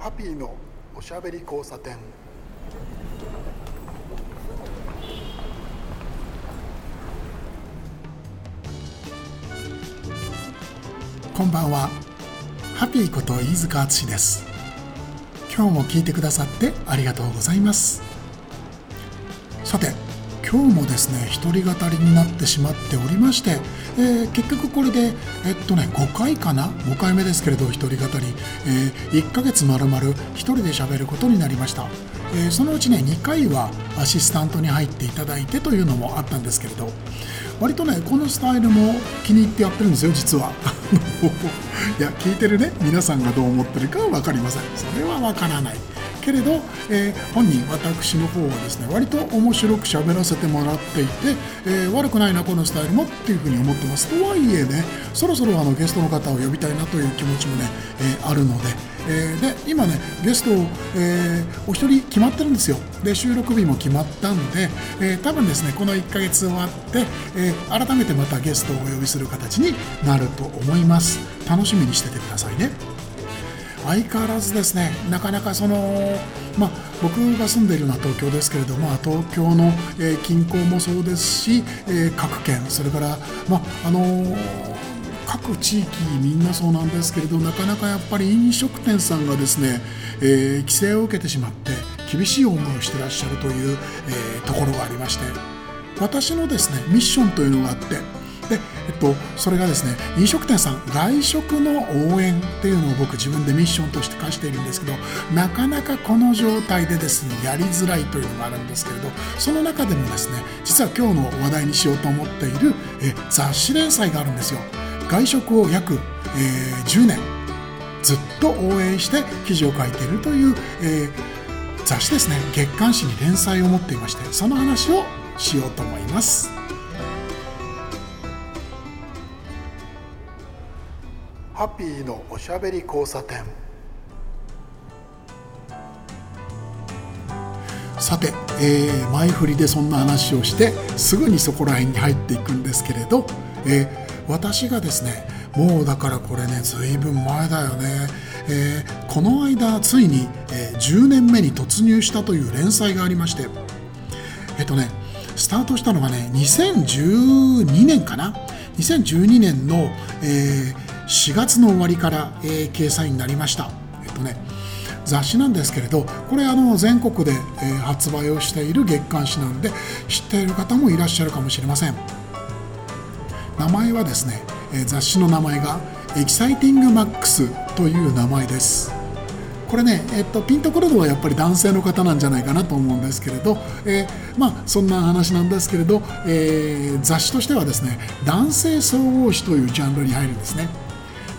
ハピーのおしゃべり交差点。こんばんは。ハピーこと飯塚敦です。今日も聞いてくださってありがとうございます。さて今日もですね一人語りになってしまっておりまして、えー、結局これでえっとね5回かな？5回目ですけれど一人語り、えー、1ヶ月まるまる一人で喋ることになりました、えー、そのうちね2回はアシスタントに入っていただいてというのもあったんですけれど。割とねこのスタイルも気に入ってやってるんですよ実は。いや聞いてるね皆さんがどう思ってるかは分かりません。それは分からない。けれど、えー、本人私の方はですね割と面白く喋らせてもらっていて、えー、悪くないなこのスタイルもっていうふうに思ってます。とはいえねそろそろあのゲストの方を呼びたいなという気持ちもね、えー、あるので、えで今ねゲストを、えお一人決まってるんですよ。で収録日も決まったんで、え多分ですねこの1ヶ月終わって、え改めてまたゲストをお呼びする形になると思います。楽しみにしててくださいね。相変わらずですねなかなかそのまあ、僕が住んでいるのは東京ですけれども東京の、え、近郊もそうですし、え、各県それから、まああのー、各地域みんなそうなんですけれどなかなかやっぱり飲食店さんがですね、えー、規制を受けてしまって厳しい思いをしてらっしゃるという、えー、ところがありまして私のですねミッションというのがあってで、えっと、それがですね飲食店さん外食の応援っていうのを僕自分でミッションとして課しているんですけどなかなかこの状態でですねやりづらいというのがあるんですけれどその中でもですね実は今日の話題にしようと思っているえ雑誌連載があるんですよ外食を約、えー、10年ずっと応援して記事を書いているという、えー、雑誌ですね月刊誌に連載を持っていましてその話をしようと思います。ハッピーのおしゃべり交差点。さて、えー、前振りでそんな話をしてすぐにそこら辺に入っていくんですけれど、えー、私がですねもうだからこれねずいぶん前だよね、えー、この間ついに、えー、10年目に突入したという連載がありましてえっとねスタートしたのがね2012年かな？2012年の、えー、4月の終わりから、えー、掲載になりました。えっとね雑誌なんですけれどこれあの全国で、えー、発売をしている月刊誌なんで知っている方もいらっしゃるかもしれません。名前はですね、えー、雑誌の名前が EXCITING MAX という名前です。これね、えっと、ピンとくるのはやっぱり男性の方なんじゃないかなと思うんですけれど、えー、まあそんな話なんですけれど、えー、雑誌としてはですね男性総合誌というジャンルに入るんですね。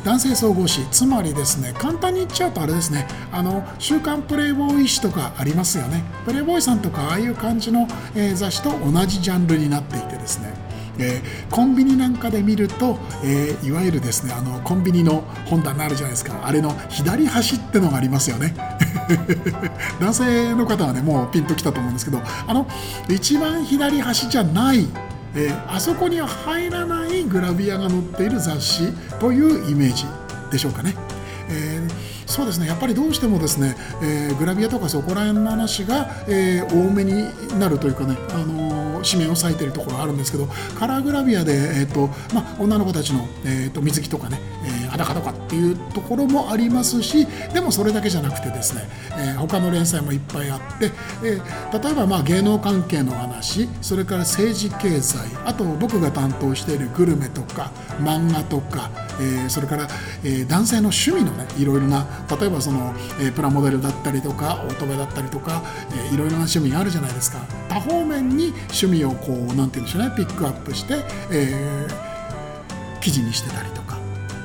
男性総合誌。つまりですね簡単に言っちゃうとあれですねあの週刊プレイボーイ誌とかありますよね。プレイボーイさんとかああいう感じの、えー、雑誌と同じジャンルになっていてですねえー、コンビニなんかで見ると、えー、いわゆるですねあのコンビニの本棚あるじゃないですか。あれの左端ってのがありますよね。男性の方はねもうピンときたと思うんですけどあの一番左端じゃないえー、あそこには入らないグラビアが載っている雑誌というイメージでしょうかね。えー、そうですねやっぱりどうしてもですね、えー、グラビアとかそこら辺の話が、え、多めになるというかね、あの紙面を割いてるところあるんですけどカラーグラビアで、えーとまあ、女の子たちの、えーと、水着とかね、え裸とかっていうところもありますしでもそれだけじゃなくてですね、え他の連載もいっぱいあって、え例えばまあ芸能関係の話それから政治経済あと僕が担当しているグルメとか漫画とか、えそれから、え男性の趣味のねいろいろな例えばその、えプラモデルだったりとかオートバだったりとか、えいろいろな趣味があるじゃないですか。多方面に趣味味をこう何て言うんでしょうねピックアップして、えー、記事にしてたりとか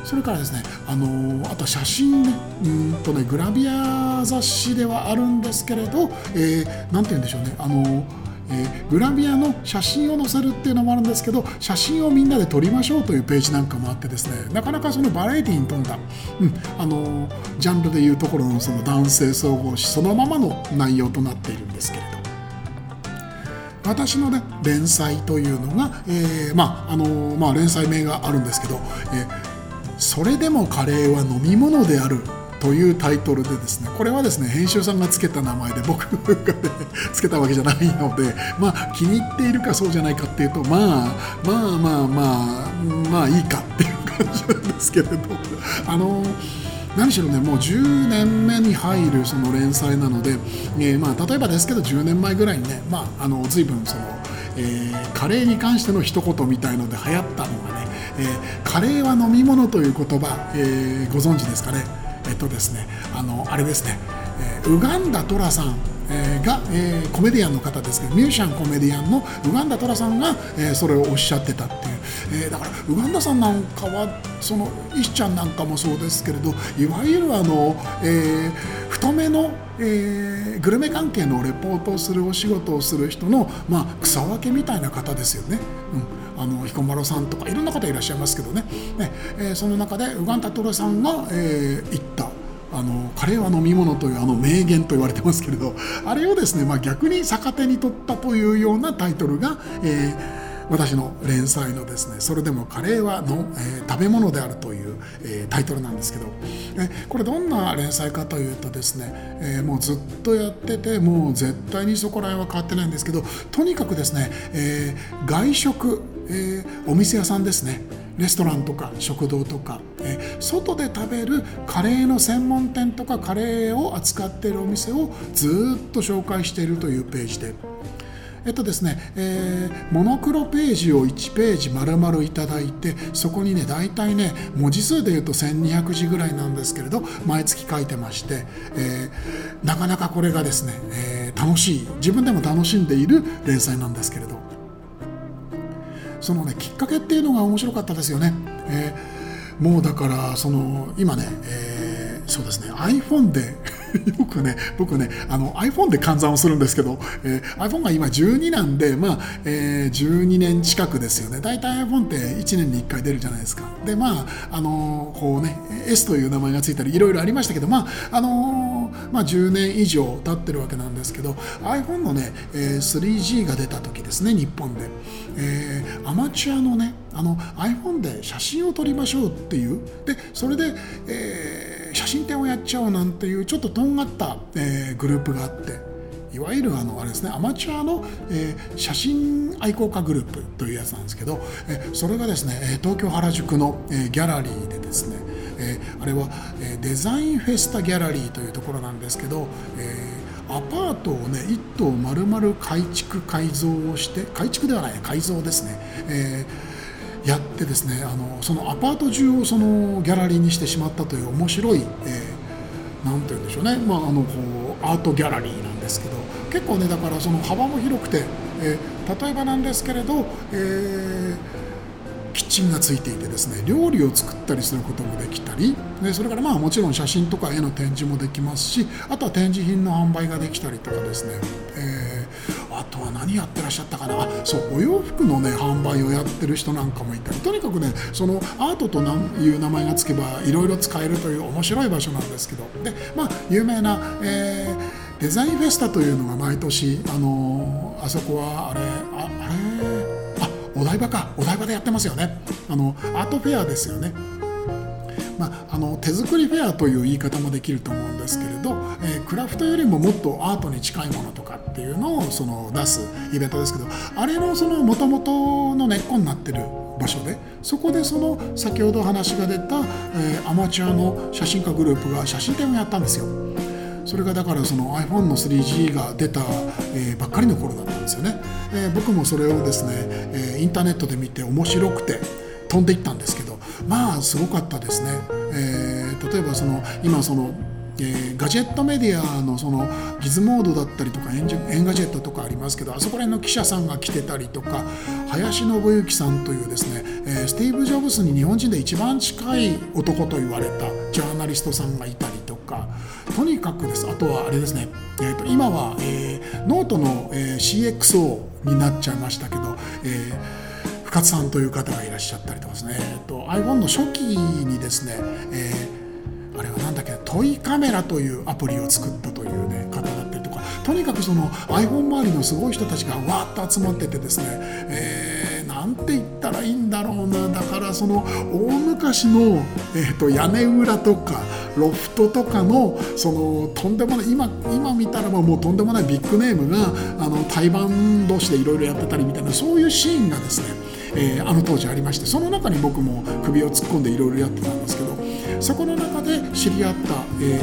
それからですね、あのあと写真ねうんとねグラビア雑誌ではあるんですけれど、えー、て言うんでしょうね、あのえー、グラビアの写真を載せるっていうのもあるんですけど写真をみんなで撮りましょうというページなんかもあってですねなかなかそのバラエティーに富んだ、うんあのジャンルでいうところのその男性総合誌そのままの内容となっているんですけれど。私のね連載というのが、えー、まああのまあ、連載名があるんですけど、えーそれでもカレーは飲み物であるというタイトルでですねこれはですね編集さんがつけた名前で僕が、ね、つけたわけじゃないのでまあ気に入っているかそうじゃないかっていうとまあまあまあまあまあいいかっていう感じなんですけれどあの何しろねもう10年目に入るその連載なので、えー、まあ例えばですけど10年前ぐらいにねまああの随分その、えー、カレーに関しての一言みたいので流行ったのがね、えー、カレーは飲み物という言葉、え、ご存知ですかね？えっとですねあのあれですね、え、ウガンダトラさんえー、が、えー、コメディアンの方ですけどミュージシャンコメディアンのウガンダトラさんが、えー、それをおっしゃってたっていう、えー、だからウガンダさんなんかはその石ちゃんなんかもそうですけれどいわゆるあの、えー、太めの、えー、グルメ関係のレポートをするお仕事をする人の、まあ、草分けみたいな方ですよね。うん、あの彦摩呂さんとかいろんな方いらっしゃいますけどね。ね、えー、その中でウガンダトラさんが、えー、言った。あのカレーは飲み物というあの名言と言われてますけれど あれをですね、まあ、逆に逆手に取ったというようなタイトルが、えー私の連載のですね「それでもカレーはの、えー、食べ物である」という、えー、タイトルなんですけど、えこれどんな連載かというとですね、え、もうずっとやっててもう絶対にそこら辺は変わってないんですけどとにかくですね、え外食、えお店屋さんですね。レストランとか食堂とか、外で食べるカレーの専門店とかカレーを扱っているお店をずっと紹介しているというページで。えっとですね、えー、モノクロページを1ページ丸々いただいてそこにね大体ね文字数でいうと1200字ぐらいなんですけれど毎月書いてまして、えー、なかなかこれがですね、えー、楽しい自分でも楽しんでいる連載なんですけれどそのねきっかけっていうのが面白かったですよね。えー、もうだからその今ね、えー、そうですね iPhone で よくね僕ねあの iPhone で換算をするんですけど、えー、iPhone が今12なんでまあ、えー、12年近くですよね。大体 iPhone って1年に1回出るじゃないですか。でまああのこうね S という名前がついたりいろいろありましたけどまああのまあ10年以上経ってるわけなんですけど iPhone のね、えー、3G が出た時ですね日本で、えー、アマチュアのねあの iPhone で写真を撮りましょうっていう。でそれで、えー、写真展をやっちゃおうなんていうちょっととんがった、えー、グループがあっていわゆるあのあれですねアマチュアの、えー、写真愛好家グループというやつなんですけど、えー、それがですね東京原宿の、えー、ギャラリーでですね、えー、あれは、えー、デザインフェスタギャラリーというところなんですけど、えー、アパートをね1棟丸々改築改造をして改築ではない改造ですね、えーやってですねあのそのアパート中をそのギャラリーにしてしまったという面白い、えー、なんて言うんでしょうね、まあ、あのこうアートギャラリーなんですけど結構ねだからその幅も広くて、えー、例えばなんですけれど、えーキッチンがついていてですね料理を作ったりすることもできたりでそれからまあもちろん写真とか絵の展示もできますしあとは展示品の販売ができたりとかですね、えー、あとは何やってらっしゃったかな？そうお洋服のね販売をやってる人なんかもいたり。とにかくねそのアートという名前が付けばいろいろ使えるという面白い場所なんですけど。でまあ有名な、えー、デザインフェスタというのが毎年あのあそこはあれああれ？あお台場か。お台場でやってますよね。あのアートフェアですよね。まあ、あの手作りフェアという言い方もできると思うんですけれど、えー、クラフトよりももっとアートに近いものとかっていうのをその出すイベントですけどあれのその元々の根っこになってる場所でそこでその先ほど話が出た、えー、アマチュアの写真家グループが写真展をやったんですよ。それがだからその iPhone の 3G が出た、えー、ばっかりの頃だったんですよね、えー、僕もそれをですね、えー、インターネットで見て面白くて飛んでいったんですけどまあすごかったですね、えー、例えばその今そのえー、ガジェットメディアのその Gizmodo だったりとかエン Engadget とかありますけどあそこら辺の記者さんが来てたりとか林信行さんというですね、えー、スティーブ・ジョブズに日本人で一番近い男と言われたジャーナリストさんがいたりとかとにかくです。あとはあれですね、えーと、今は、えー、ノートの、え、CXO になっちゃいましたけど、えー、深津さんという方がいらっしゃったりとかですね、えー、と iPhone の初期にですね、えー、あれはなんだっけ？トイカメラというアプリを作ったという、ね、方だったりとか。とにかくその iPhone 周りのすごい人たちがわーっと集まっててですね、えー、なんて言ったらいいんだろうな。だからその大昔の、えーと、屋根裏とかロフトとかのそのとんでもない今今見たらもうとんでもないビッグネームがあの対バン同士でいろいろやってたりみたいなそういうシーンがですね、えー、あの当時ありましてその中に僕も首を突っ込んでいろいろやってたんですけどそこの中で知り合った、え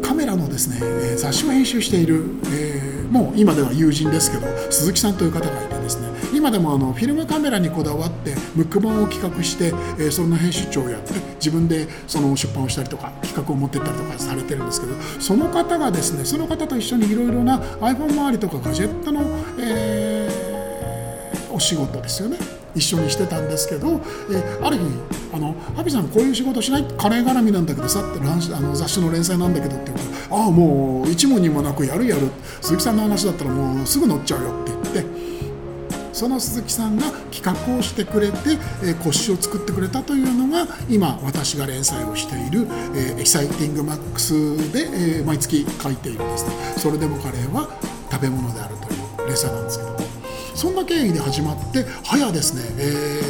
ー、カメラのですね雑誌を編集している、えー、もう今では友人ですけど鈴木さんという方がいてですね今でもあのフィルムカメラにこだわってムック本を企画して、えー、その編集長をやって自分でその出版をしたりとか企画を持ってったりとかされてるんですけどその方がですねその方と一緒にいろいろな iPhone 周りとかガジェットの、えー、お仕事ですよね。一緒にしてたんですけど、えー、ある日あの「はぴいさんこういう仕事しない？カレー絡みなんだけどさ」ってあの雑誌の連載なんだけどって言うと「ああもう一も二もなくやるやる。鈴木さんの話だったらもうすぐ乗っちゃうよ」って言って。その鈴木さんが企画をしてくれて、えー、腰を作ってくれたというのが今私が連載をしている「えー、 EXCITING MAXで」えー、毎月書いているんですそれでもカレーは食べ物であるという連載なんですけど。そんな経緯で始まって早ですね、え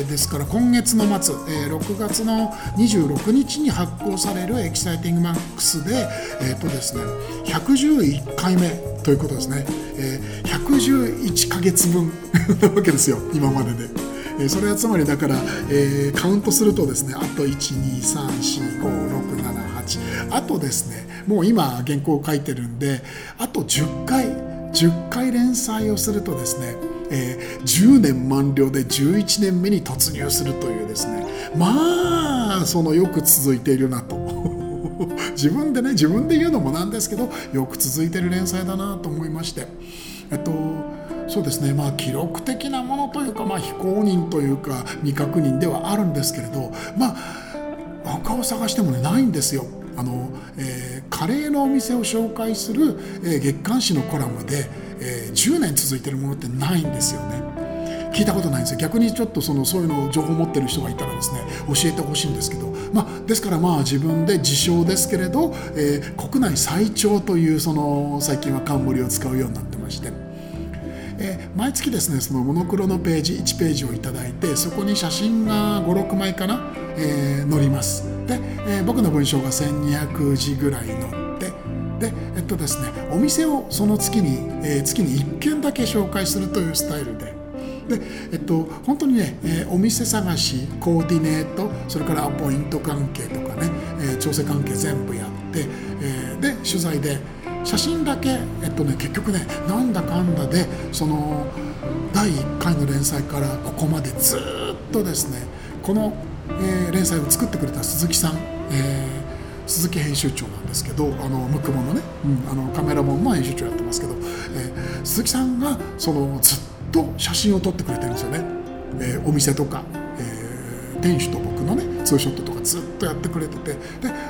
ー、ですから今月の末、えー、6月の26日に発行される EXCITING MAX でえ、ー、とですね111回目ということですね、えー、111ヶ月分 なわけですよ今までで、それはつまりだから、えー、カウントするとですねあと1234567あとですねもう今原稿を書いてるんであと10回10回連載をするとですねえー、10年満了で11年目に突入するというですね。まあそのよく続いているなと。自分でね自分で言うのもなんですけどよく続いてる連載だなと思いまして。えっとそうですね。まあ記録的なものというか、まあ、非公認というか未確認ではあるんですけれどまあ他を探してもねないんですよ。あのえー、カレーのお店を紹介する、えー、月刊誌のコラムで、えー、10年続いてるものってないんですよね。聞いたことないんですよ逆にちょっとそのそういうのを情報を持ってる人がいたらですね教えてほしいんですけど、まあ、ですからまあ自分で自称ですけれど、えー、国内最長というその最近は冠を使うようになってまして。え、毎月ですねそのモノクロのページ1ページを頂いてそこに写真が56枚かな、えー、載りますで、えー、僕の文章が1200字ぐらい載っでえっとですねお店をその月に、えー、月に1軒だけ紹介するというスタイルで。で、えっと、本当にね、えー、お店探しコーディネートそれからアポイント関係とかね、えー、調整関係全部やって、えー、で取材で写真だけ、えっとね、結局ねなんだかんだでその第1回の連載からここまでずっとですねこの、え、連載を作ってくれた鈴木さん、えー鈴木編集長なんですけどあのムクモのね、うん、あのカメラモンの編集長やってますけど、えー、鈴木さんがそのずっと写真を撮ってくれてるんですよね、えー、お店とか、えー、店主と僕のねツーショットとかずっとやってくれててで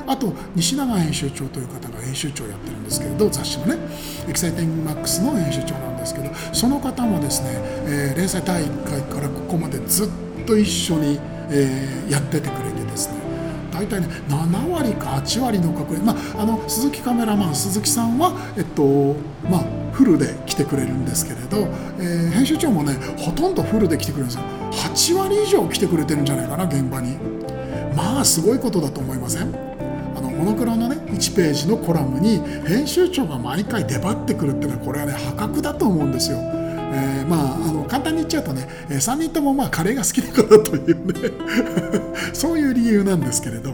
あと西永編集長という方が編集長やってるんですけれど雑誌のねエキサイティングマックスの編集長なんですけどその方もですね、えー、連載第1回からここまでずっと一緒に、えー、やっててくれ大体ね7割か8割の確率。まああの鈴木カメラマン鈴木さんはえっとまあフルで来てくれるんですけれど、えー、編集長もねほとんどフルで来てくれるんですよ。8割以上来てくれてるんじゃないかな現場に。まあすごいことだと思いません？あのモノクロのね1ページのコラムに編集長が毎回出張ってくるっていうのはこれはね破格だと思うんですよ。えー、まああの簡単に言っちゃうとね、3人ともまあカレーが好きだからというね そういう理由なんですけれど。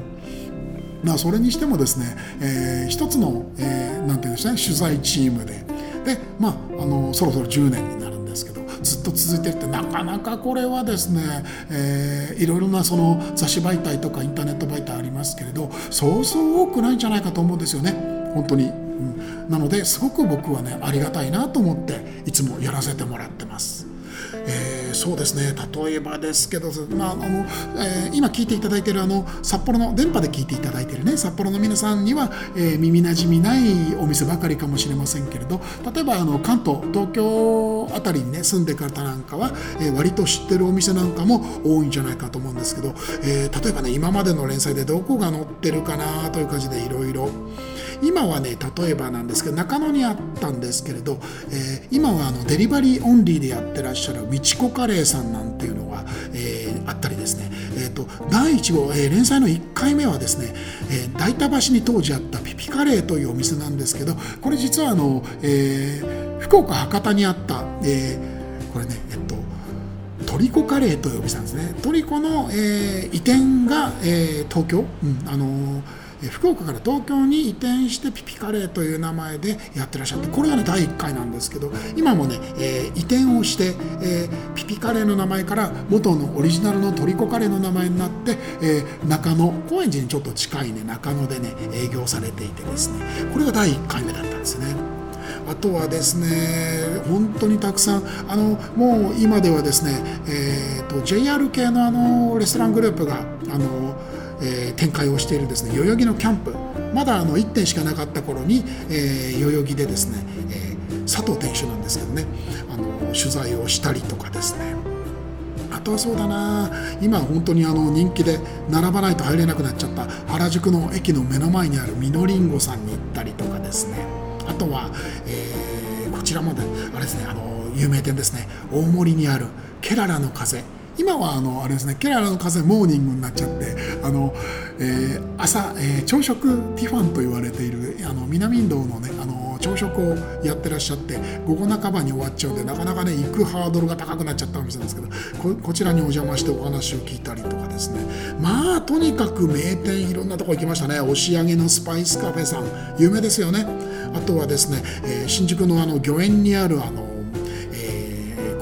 まあ、それにしてもですね、えー、一つの、えー、なんていうんですかね取材チームでで、まあ、あのそろそろ10年になるんですけどずっと続いてってなかなかこれはですね、えー、いろいろなその雑誌媒体とかインターネット媒体ありますけれどそうそう多くないんじゃないかと思うんですよね本当に、うん、なのですごく僕はねありがたいなと思っていつもやらせてもらってます。えー、そうですね例えばですけど、まああのえー、今聞いていただいているあの札幌の電波で聞いていただいているね札幌の皆さんには、えー、耳なじみないお店ばかりかもしれませんけれど例えばあの関東東京辺りにね住んでる方なんかは、え割と知ってるお店なんかも多いんじゃないかと思うんですけど、え例えばね今までの連載でどこが載ってるかなという感じでいろいろ今はね例えばなんですけど中野にあったんですけれど、えー、今はあのデリバリーオンリーでやってらっしゃるみちこカレーさんなんていうのが、えー、あったりですね、えーと、第1号、えー、連載の1回目はですね、えー、大田橋に当時あったピピカレーというお店なんですけどこれ実はあの、えー、福岡博多にあった、えー、これねえっとトリコカレーというお店なんですね。トリコの、えー、移転が、えー、東京、うん、あのー福岡から東京に移転してピピカレーという名前でやってらっしゃってこれがね第1回なんですけど今もね、え、移転をして、え、ピピカレーの名前から元のオリジナルのトリコカレーの名前になって、え、中野高円寺にちょっと近いね中野でね営業されていてですねこれが第1回目だったんですね。あとはですね本当にたくさんあのもう今ではですね、えーと、JR 系のあのレストラングループがあのえー、展開をしているですね代々木のキャンプ。まだあの1点しかなかった頃に、えー、代々木でですね、えー、佐藤店主なんですけどねあの取材をしたりとかですね。あとはそうだな今本当にあの人気で並ばないと入れなくなっちゃった原宿の駅の目の前にあるみのりんごさんに行ったりとかですね。あとは、えー、こちらもねあれですねあの有名店ですね大森にあるケララの風。今はあのあれですねケララの風モーニングになっちゃってあの、えー、朝、えー、朝食ティファンと言われているあの南インドのねあの朝食をやってらっしゃって午後半ばに終わっちゃうんでなかなかね行くハードルが高くなっちゃったお店なんですけどこちらにお邪魔してお話を聞いたりとかですねまあとにかく名店いろんなとこ行きましたね押上のスパイスカフェさん有名ですよねあとはですね、えー、新宿のあの御苑にあるあの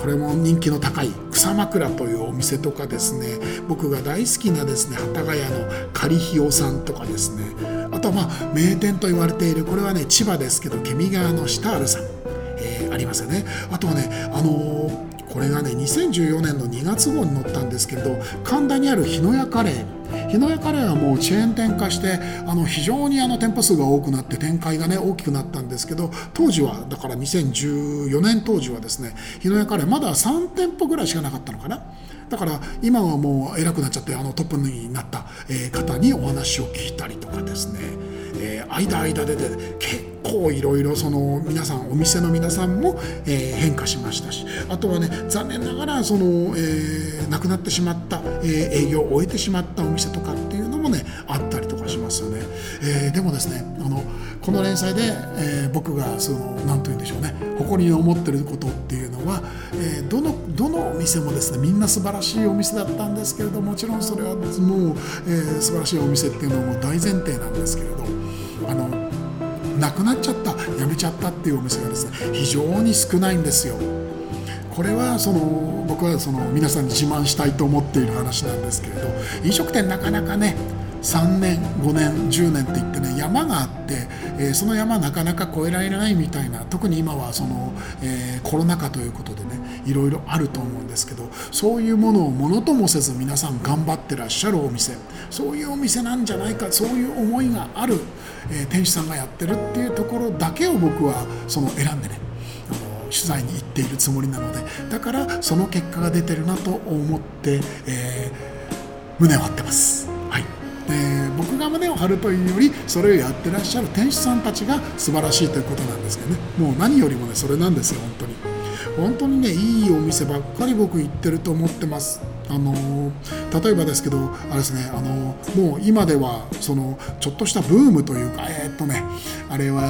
これも人気の高い草枕というお店とかですね。僕が大好きなですね幡ヶ谷の仮ひよさんとかですね。あとはまあ名店と言われているこれはね千葉ですけどケミ川のシタールさん、えー、ありますよね。あとはねあのーこれがね2014年の2月号に載ったんですけれど神田にある日野屋カレー。日野屋カレーはもうチェーン店化してあの非常にあの店舗数が多くなって展開がね大きくなったんですけど当時はだから2014年当時はですね日野屋カレーまだ3店舗ぐらいしかなかったのかな。だから今はもう偉くなっちゃってあのトップになった、え方にお話を聞いたりとかですね、えー、間間でで結構いろいろその皆さんお店の皆さんも、え、変化しましたしあとはね残念ながらその、え、亡くなってしまった、えー、営業を終えてしまったお店とかっていうのもねあったりとかしますよね、えー、でもですねあのこの連載で、えー、僕がその何と言うんでしょうね誇りに思ってることっていうのは、えー、どのどのお店もですねみんな素晴らしいお店だったんですけれどもちろんそれはもう、えー、素晴らしいお店っていうのも大前提なんですけれどあのなくなっちゃったやめちゃったっていうお店がですね非常に少ないんですよ。これはその僕はその皆さんに自慢したいと思っている話なんですけれど飲食店なかなかね3年5年10年って言ってね山があって、えー、その山なかなか越えられないみたいな特に今はその、えー、コロナ禍ということでねいろいろあると思うんですけどそういうものをものともせず皆さん頑張ってらっしゃるお店そういうお店なんじゃないかそういう思いがある、えー、店主さんがやってるっていうところだけを僕はその選んでね取材に行っているつもりなのでだからその結果が出てるなと思って、えー、胸を張ってます。はい。え僕が胸を張るというよりそれをやってらっしゃる店主さんたちが素晴らしいということなんですけどね。もう何よりもねそれなんですよ本当に。本当にねいいお店ばっかり僕行ってると思ってます。あの例えばですけどあれですねあのもう今ではそのちょっとしたブームというかえー、っとねあれは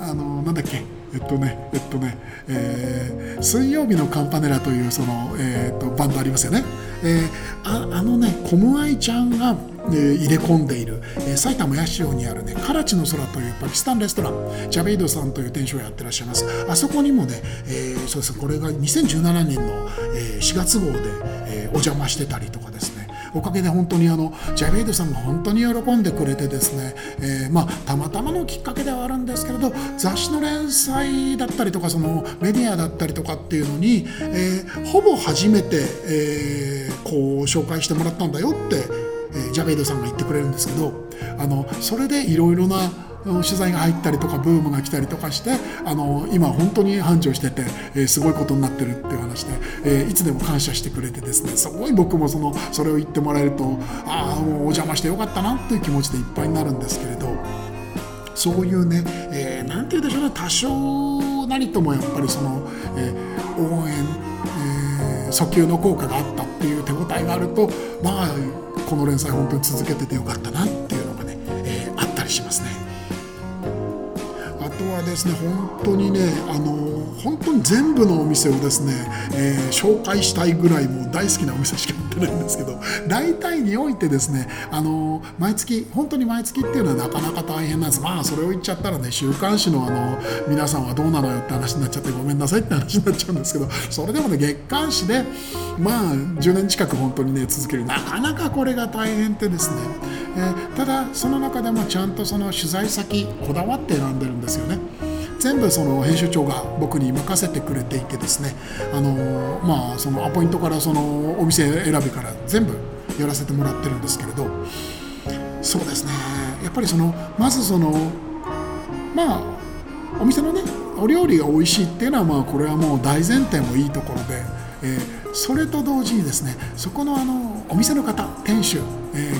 あのなんだっけ？えっとねえっとね、えー、水曜日のカンパネラというその、えー、っとバンドありますよね、えー、ああのねコムアイちゃんがえ入れ込んでいる、え埼玉八潮にあるねカラチの空というパキスタンレストランジャベイドさんという店主をやってらっしゃいます。あそこにもね、えー、そうです。これが2017年の、え4月号で、えお邪魔してたりとかですね。おかげで本当にあのジャベイドさんが本当に喜んでくれてですね、えー、まあたまたまのきっかけではあるんですけれど雑誌の連載だったりとかそのメディアだったりとかっていうのに、えー、ほぼ初めて、えー、こう紹介してもらったんだよってえジャベイドさんが言ってくれるんですけどあのそれでいろいろな取材が入ったりとかブームが来たりとかしてあの今本当に繁盛してて、えー、すごいことになってるっていう話で、えー、いつでも感謝してくれてですねすごい僕もそのそれを言ってもらえるとああもうお邪魔してよかったなっていう気持ちでいっぱいになるんですけれどそういうね、えー、て言うんでしょうね多少なりともやっぱりその、えー、応援、えー、訴求の効果があったっていう手応えがあるとまあこの連載本当に続けててよかったなってですね本当にねあの本当に全部のお店をですね、えー、紹介したいぐらいもう大好きなお店しか行ってないんですけど大体においてですねあの毎月本当に毎月っていうのはなかなか大変なんですまあそれを言っちゃったらね週刊誌のあの皆さんはどうなのよって話になっちゃってごめんなさいって話になっちゃうんですけどそれでもね月刊誌でまあ10年近く本当にね続けるなかなかこれが大変ってですね、えー、ただその中でもちゃんとその取材先こだわって選んでるんですよね。全部その編集長が僕に任せてくれていてですねあのまあそのアポイントからそのお店選びから全部やらせてもらってるんですけれどそうですね。やっぱりそのまずそのまあお店のねお料理が美味しいっていうのはまあこれはもう大前提もいいところで、えー、それと同時にですねそこのあのお店の方店主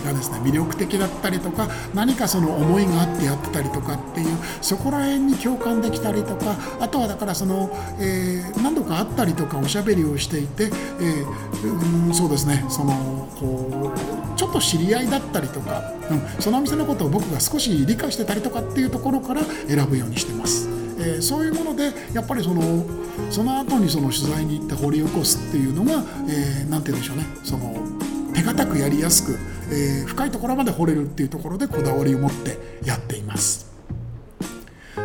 がですね魅力的だったりとか何かその思いがあってやってたりとかっていうそこら辺に共感できたりとかあとはだからその、えー、何度か会ったりとかおしゃべりをしていて、えー、うんそうですねそのこうちょっと知り合いだったりとか、うん、そのお店のことを僕が少し理解してたりとかっていうところから選ぶようにしてます。えー、そういうものでやっぱりそのその後にその取材に行って掘り起こすっていうのが何、えー、て言うんでしょうねその手堅くやりやすく、えー、深いところまで掘れるっていうところでこだわりを持ってやっています。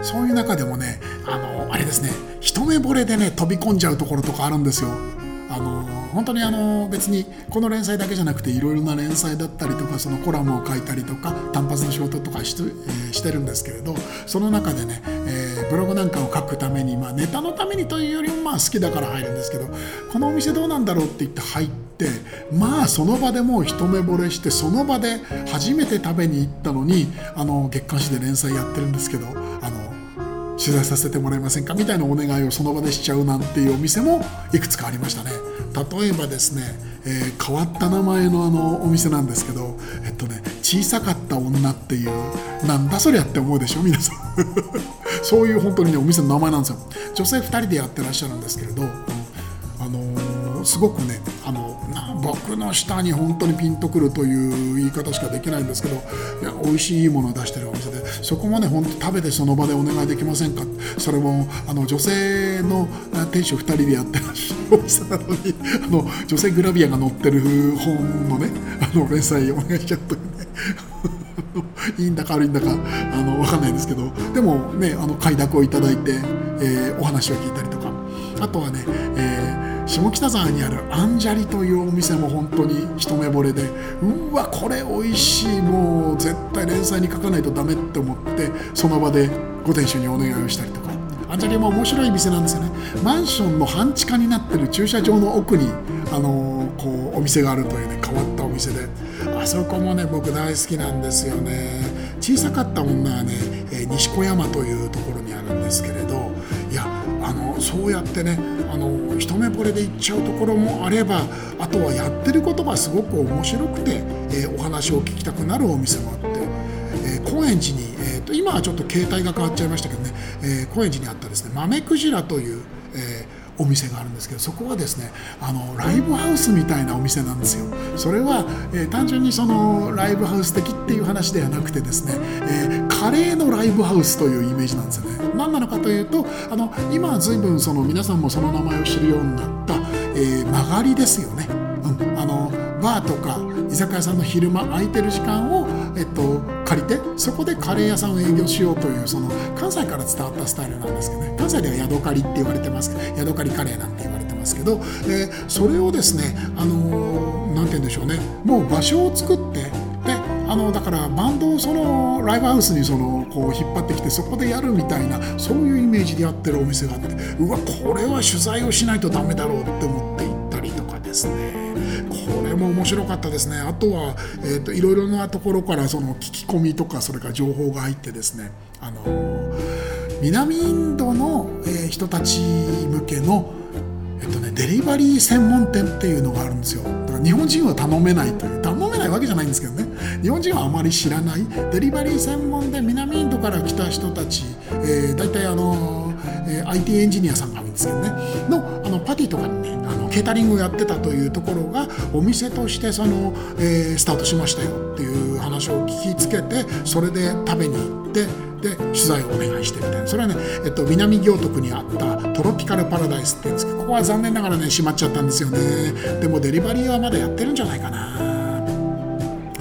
そういう中でもねあのあれですね一目惚れでね飛び込んじゃうところとかあるんですよ。あの本当にあの別にこの連載だけじゃなくていろいろな連載だったりとかそのコラムを書いたりとか単発の仕事とかし,、えー、してるんですけれどその中でね、えー、ブログなんかを書くために、まあ、ネタのためにというよりもまあ好きだから入るんですけどこのお店どうなんだろうって言って入ってまあその場でもう一目惚れしてその場で初めて食べに行ったのにあの月刊誌で連載やってるんですけどあの取材させてもらえませんか？みたいなお願いをその場でしちゃうなんていうお店もいくつかありましたね。例えばですね、えー、変わった名前のあのお店なんですけどえっとね小さかった女っていうなんだそりゃって思うでしょ？皆さん。そういう本当にねお店の名前なんですよ。女性2人でやってらっしゃるんですけれど、あのー、すごくねあの僕の舌に本当にピンとくるという言い方しかできないんですけどいや美味しいものを出してるお店でそこまで本当食べてその場でお願いできませんか？それもあの女性の店主2人でやってらっしゃるお店なのにあの女性グラビアが載ってる本のねあの連載お願いしちゃうというねいいんだか悪いんだかあの分かんないんですけどでもねあの快諾をいただいて、えー、お話を聞いたりとか。あとはね、えー下北沢にあるアンジャリというお店も本当に一目惚れでうわこれ美味しい。もう絶対連載に書かないとダメって思ってその場でご店主にお願いをしたりとか。アンジャリも面白い店なんですよね。マンションの半地下になってる駐車場の奥にあの、こうお店があるというね変わったお店で。あそこもね僕大好きなんですよね。小さかった女はね、え、西小山というところにあるんですけれどいやあのそうやってねあの一目惚れで行っちゃうところもあればあとはやってることがすごく面白くて、え、お話を聞きたくなるお店もあって、え、高円寺に、えーと、今はちょっと携帯が変わっちゃいましたけどね、え、高円寺にあったですね豆クジラという、お店があるんですけどそこはですねあのライブハウスみたいなお店なんですよ。それは、えー、単純にそのライブハウス的っていう話ではなくてですね、えー、カレーのライブハウスというイメージなんですよね。何なのかというとあの今は随分その皆さんもその名前を知るようになった、えー、曲がりですよね、うん、あのバーとか居酒屋さんの昼間空いてる時間を、えっと、借りてそこでカレー屋さんを営業しようというその関西から伝わったスタイルなんですけどね。関西ではヤドカリって言われてますけどヤドカリカレーなんて言われてますけど、えー、それをですねあのー、て言うんでしょうね。もう場所を作ってであのだからバンドをそのライブハウスにそのこう引っ張ってきてそこでやるみたいなそういうイメージでやってるお店があってうわこれは取材をしないとダメだろうって思って行ったりとかですね。れも面白かったですね。あとは、えーと、いろいろなところからその聞き込みとかそれから情報が入ってですね。あの南インドの、えー、人たち向けのえっとね、デリバリー専門店っていうのがあるんですよ。だから日本人は頼めないという頼めないわけじゃないんですけどね。日本人はあまり知らないデリバリー専門で南インドから来た人たち、えー、大体あの、えー、IT エンジニアさんが多いんですけどね。のあのパティとかにねケータリングをやってたというところがお店としてその、えー、スタートしましたよ。っていう話を聞きつけてそれで食べに行ってで取材をお願いしてみたいな。それはね、えっと、南行徳にあったトロピカルパラダイスって言うんですけどここは残念ながらね閉まっちゃったんですよね。でもデリバリーはまだやってるんじゃないかな。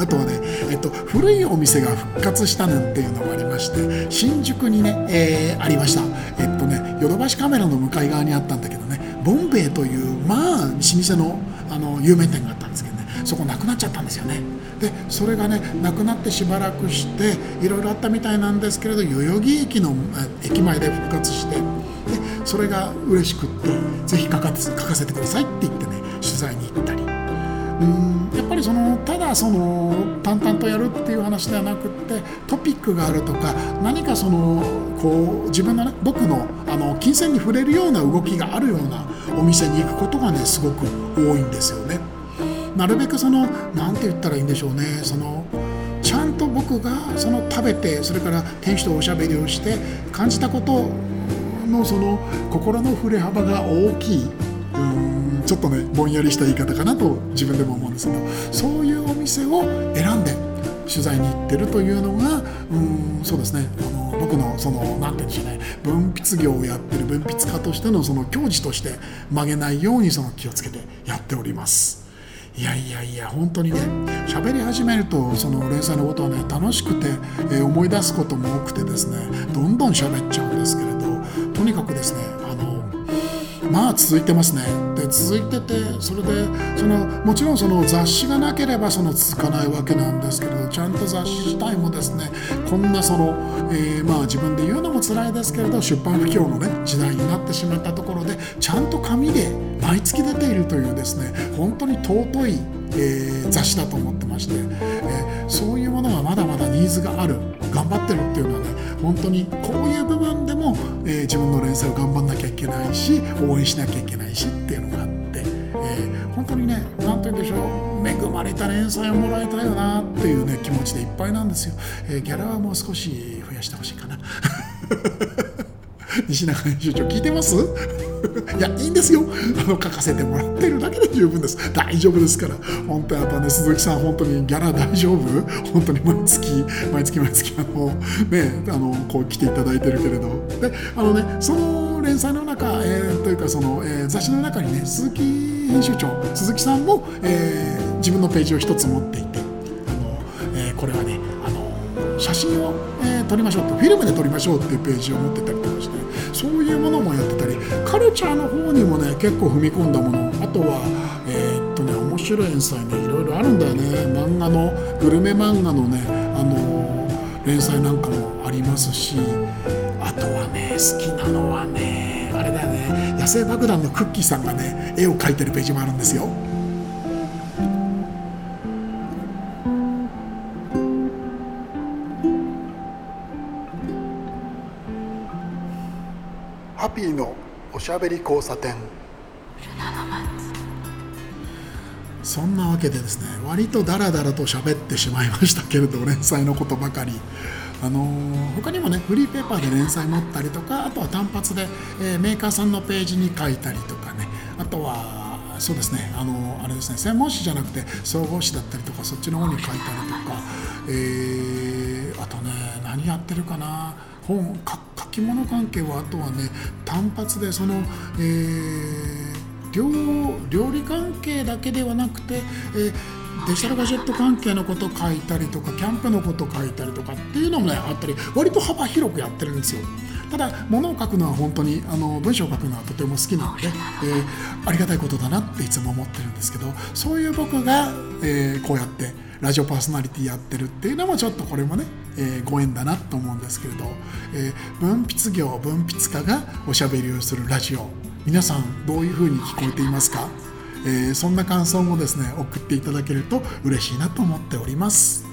あとはね、えっと、古いお店が復活したなんていうのもありまして新宿にね、えー、ありました。えっとねヨドバシカメラの向かい側にあったんだけどねボンベイというまあ老舗のあの有名店があったんですけどね。そこなくなっちゃったんですよね。でそれがねなくなってしばらくしていろいろあったみたいなんですけれど代々木駅の駅前で復活してでそれが嬉しくってぜひ書か書かせてくださいって言ってね取材に行ったり。うんやっぱりそのただその淡々とやるっていう話ではなくってトピックがあるとか何かそのこう自分のね僕のあの金銭に触れるような動きがあるようなお店に行くことがねすごく多いんですよね。なるべくその何て言ったらいいんでしょうねそのちゃんと僕がその食べてそれから店主とおしゃべりをして感じたことのその心の振れ幅が大きいうんちょっとねぼんやりした言い方かなと自分でも思うんですけどそういうお店を選んで取材に行ってるというのがうんそうですねあの僕のその何て言うんでしょうね分泌業をやってる分泌家としてのその矜持として曲げないようにその気をつけてやっております。いやいやいや本当にね喋り始めるとその連載のことはね楽しくて、えー、思い出すことも多くてですねどんどん喋っちゃうんですけれどとにかくですねあのまあ続いてますね続いててそれでそのもちろんその雑誌がなければその続かないわけなんですけれどちゃんと雑誌自体もですねこんなその、えー、まあ自分で言うのも辛いですけれど出版不況のね時代になってしまったところでちゃんと紙で毎月出ているというですね本当に尊い、えー、雑誌だと思ってまして、えー、そういうものがまだまだニーズがある頑張ってるっていうのはね本当にこういう部分でも、えー、自分の連載を頑張んなきゃいけないし応援しなきゃいけないしっていうのがあって、えー、本当にね何て言うんでしょう恵まれた連載をもらいたいよなっていうね気持ちでいっぱいなんですよ、えー、ギャラはもう少し増やしてほしいかな。西中編集長聞いてます？いやいいんですよ。あの書かせてもらってるだけで十分です。大丈夫ですから。本当やっぱね鈴木さん本当にギャラ大丈夫？本当に毎月毎月毎月あのねあのこう来ていただいてるけれど。であのねその連載の中、えー、というかその、えー、雑誌の中にね鈴木編集長鈴木さんも、えー、自分のページを一つ持っていてあの、えー、これはねあの写真を、えー、撮りましょうってフィルムで撮りましょうっていうページを持ってたりそういうものもやってたりカルチャーの方にもね結構踏み込んだもの。あとはえー、っとね面白い連載ねいろいろあるんだよね。漫画のグルメ漫画のねあの連載なんかもありますしあとはね好きなのはねあれだよね。野生爆弾のクッキーさんがね絵を描いてるページもあるんですよ。ピーのおしゃべり交差点。そんなわけでですね割とダラダラと喋ってしまいましたけれど連載のことばかり。あのー、他にもねフリーペーパーで連載持ったりとかあとは単発で、えー、メーカーさんのページに書いたりとかね。あとはそうですねあのあれですね専門誌じゃなくて総合誌だったりとかそっちの方に書いたりとか、えー、あとね何やってるかな。本き物関係はあとはね単発でその、えー、料料理関係だけではなくて、えーデジタルガジェット関係のこと書いたりとかキャンプのこと書いたりとかっていうのもねあったり割と幅広くやってるんですよ。ただ物を書くのは本当にあの文章を書くのはとても好きなので、えー、ありがたいことだなっていつも思ってるんですけどそういう僕が、えー、こうやってラジオパーソナリティやってるっていうのもちょっとこれもね、えー、ご縁だなと思うんですけれど、えー、分泌業分泌家がおしゃべりをするラジオ。皆さんどういうふうに聞こえていますか、えー、そんな感想もですね送っていただけると嬉しいなと思っております。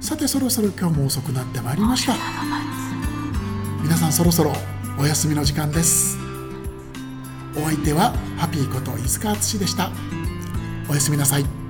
さてそろそろ今日も遅くなってまいりました。皆さんそろそろお休みの時間です。お相手はハピーこと飯塚敦でした。おやすみなさい。